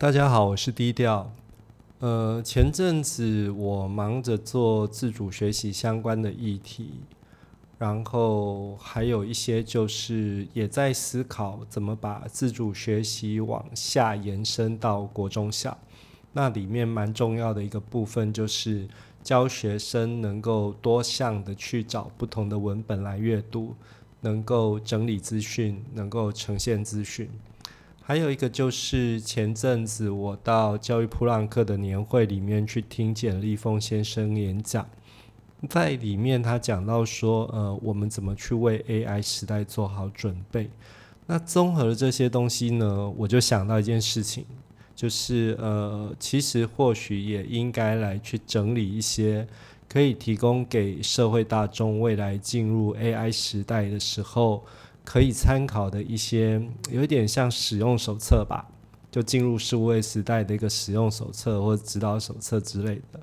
大家好，我是低调。呃，前阵子我忙着做自主学习相关的议题，然后还有一些就是也在思考怎么把自主学习往下延伸到国中小。那里面蛮重要的一个部分就是教学生能够多项的去找不同的文本来阅读，能够整理资讯，能够呈现资讯。还有一个就是前阵子我到教育普朗克的年会里面去听简立峰先生演讲，在里面他讲到说，呃，我们怎么去为 AI 时代做好准备？那综合了这些东西呢，我就想到一件事情，就是呃，其实或许也应该来去整理一些可以提供给社会大众未来进入 AI 时代的时候。可以参考的一些，有一点像使用手册吧，就进入数位时代的一个使用手册或指导手册之类的。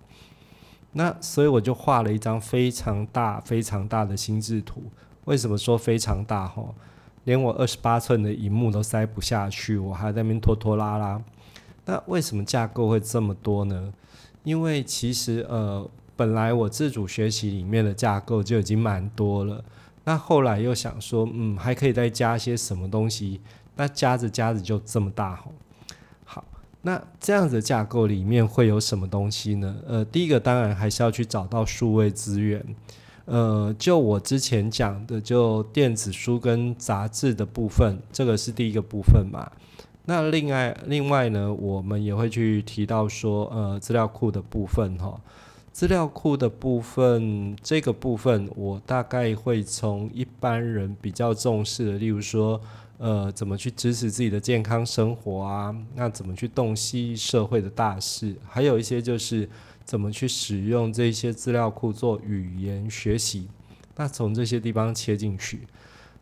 那所以我就画了一张非常大、非常大的心智图。为什么说非常大？吼，连我二十八寸的荧幕都塞不下去，我还在那边拖拖拉拉。那为什么架构会这么多呢？因为其实呃，本来我自主学习里面的架构就已经蛮多了。那后来又想说，嗯，还可以再加些什么东西？那加着加着就这么大吼。好，那这样子架构里面会有什么东西呢？呃，第一个当然还是要去找到数位资源。呃，就我之前讲的，就电子书跟杂志的部分，这个是第一个部分嘛。那另外另外呢，我们也会去提到说，呃，资料库的部分哈。资料库的部分，这个部分我大概会从一般人比较重视的，例如说，呃，怎么去支持自己的健康生活啊？那怎么去洞悉社会的大事？还有一些就是怎么去使用这些资料库做语言学习？那从这些地方切进去。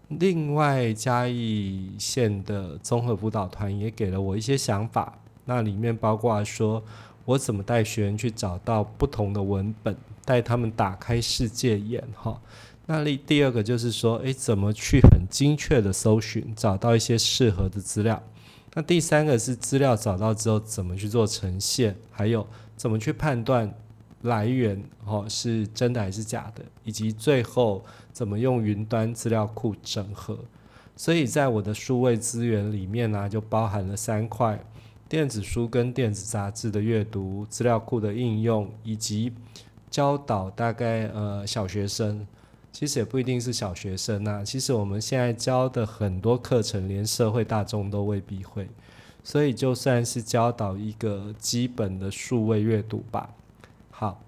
另外，嘉义县的综合辅导团也给了我一些想法，那里面包括说。我怎么带学员去找到不同的文本，带他们打开世界眼？哈，那第第二个就是说，诶，怎么去很精确的搜寻，找到一些适合的资料？那第三个是资料找到之后怎么去做呈现，还有怎么去判断来源，哈，是真的还是假的？以及最后怎么用云端资料库整合？所以在我的数位资源里面呢，就包含了三块。电子书跟电子杂志的阅读、资料库的应用，以及教导大概呃小学生，其实也不一定是小学生呐。其实我们现在教的很多课程，连社会大众都未必会，所以就算是教导一个基本的数位阅读吧。好，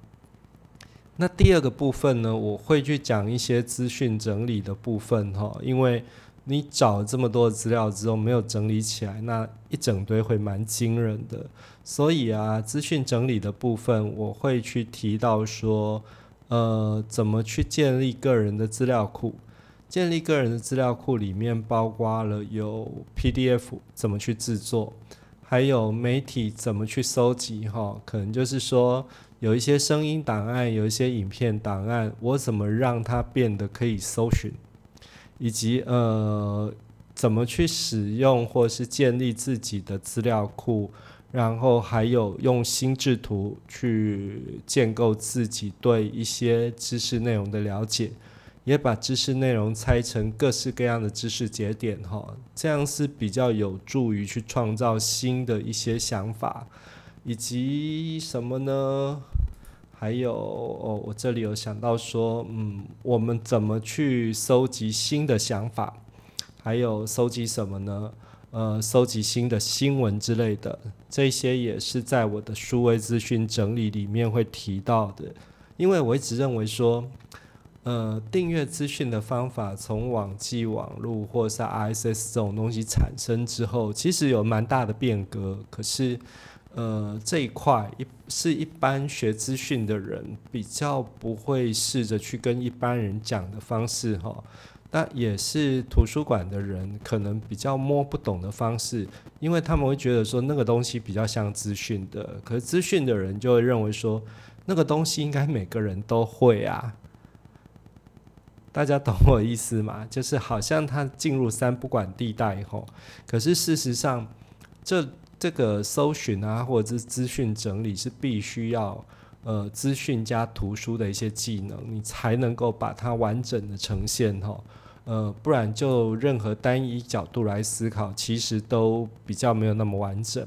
那第二个部分呢，我会去讲一些资讯整理的部分哈，因为。你找这么多资料之后没有整理起来，那一整堆会蛮惊人的。所以啊，资讯整理的部分我会去提到说，呃，怎么去建立个人的资料库？建立个人的资料库里面包括了有 PDF 怎么去制作，还有媒体怎么去搜集哈，可能就是说有一些声音档案，有一些影片档案，我怎么让它变得可以搜寻？以及呃，怎么去使用或是建立自己的资料库，然后还有用心智图去建构自己对一些知识内容的了解，也把知识内容拆成各式各样的知识节点哈，这样是比较有助于去创造新的一些想法，以及什么呢？还有哦，我这里有想到说，嗯，我们怎么去收集新的想法？还有收集什么呢？呃，收集新的新闻之类的，这些也是在我的数位资讯整理里面会提到的。因为我一直认为说，呃，订阅资讯的方法从网际网络或是 RSS 这种东西产生之后，其实有蛮大的变革。可是。呃，这一块一是一般学资讯的人比较不会试着去跟一般人讲的方式哈，那也是图书馆的人可能比较摸不懂的方式，因为他们会觉得说那个东西比较像资讯的，可是资讯的人就会认为说那个东西应该每个人都会啊，大家懂我意思吗？就是好像他进入三不管地带以后，可是事实上这。这个搜寻啊，或者是资讯整理是必须要呃资讯加图书的一些技能，你才能够把它完整的呈现哈。呃，不然就任何单一角度来思考，其实都比较没有那么完整。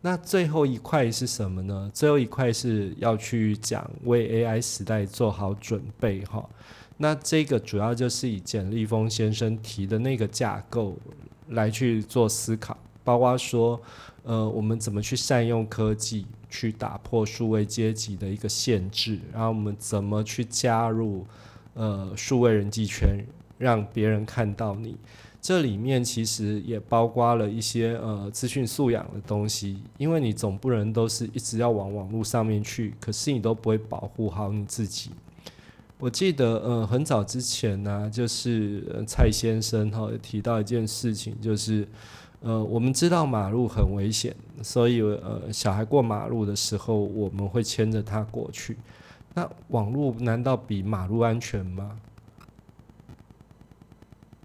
那最后一块是什么呢？最后一块是要去讲为 AI 时代做好准备哈。那这个主要就是以简立峰先生提的那个架构来去做思考，包括说，呃，我们怎么去善用科技去打破数位阶级的一个限制，然后我们怎么去加入呃数位人际圈，让别人看到你。这里面其实也包括了一些呃资讯素养的东西，因为你总不能都是一直要往网络上面去，可是你都不会保护好你自己。我记得呃很早之前呢，就是蔡先生哈提到一件事情，就是呃我们知道马路很危险，所以呃小孩过马路的时候，我们会牵着他过去。那网络难道比马路安全吗？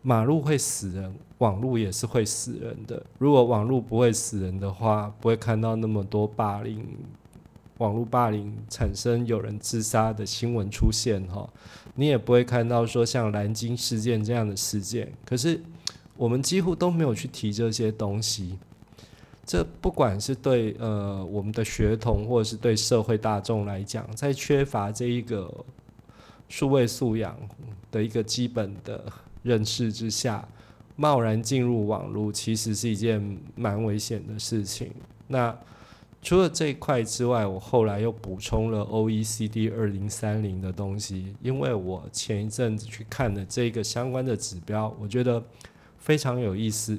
马路会死人，网络也是会死人的。如果网络不会死人的话，不会看到那么多霸凌、网络霸凌产生有人自杀的新闻出现哈。你也不会看到说像蓝鲸事件这样的事件。可是我们几乎都没有去提这些东西。这不管是对呃我们的学童，或者是对社会大众来讲，在缺乏这一个数位素养的一个基本的。认识之下，贸然进入网络，其实是一件蛮危险的事情。那除了这一块之外，我后来又补充了 OECD 二零三零的东西，因为我前一阵子去看的这个相关的指标，我觉得非常有意思。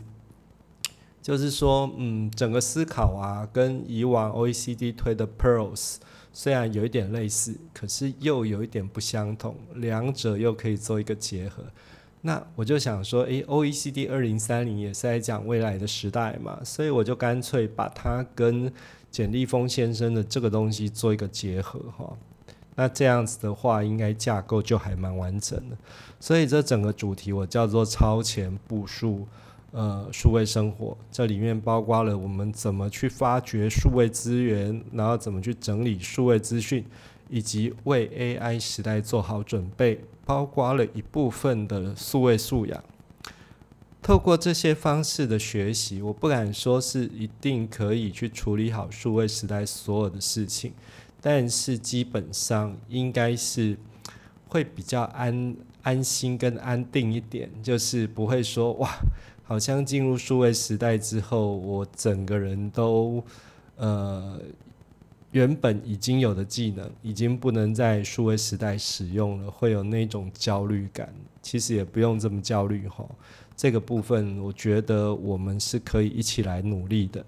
就是说，嗯，整个思考啊，跟以往 OECD 推的 Pearls 虽然有一点类似，可是又有一点不相同，两者又可以做一个结合。那我就想说，诶 o e c d 二零三零也是在讲未来的时代嘛，所以我就干脆把它跟简立峰先生的这个东西做一个结合哈。那这样子的话，应该架构就还蛮完整的。所以这整个主题我叫做超前部署，呃，数位生活，这里面包括了我们怎么去发掘数位资源，然后怎么去整理数位资讯。以及为 AI 时代做好准备，包括了一部分的数位素养。透过这些方式的学习，我不敢说是一定可以去处理好数位时代所有的事情，但是基本上应该是会比较安安心跟安定一点，就是不会说哇，好像进入数位时代之后，我整个人都呃。原本已经有的技能，已经不能在数位时代使用了，会有那种焦虑感。其实也不用这么焦虑哈，这个部分我觉得我们是可以一起来努力的。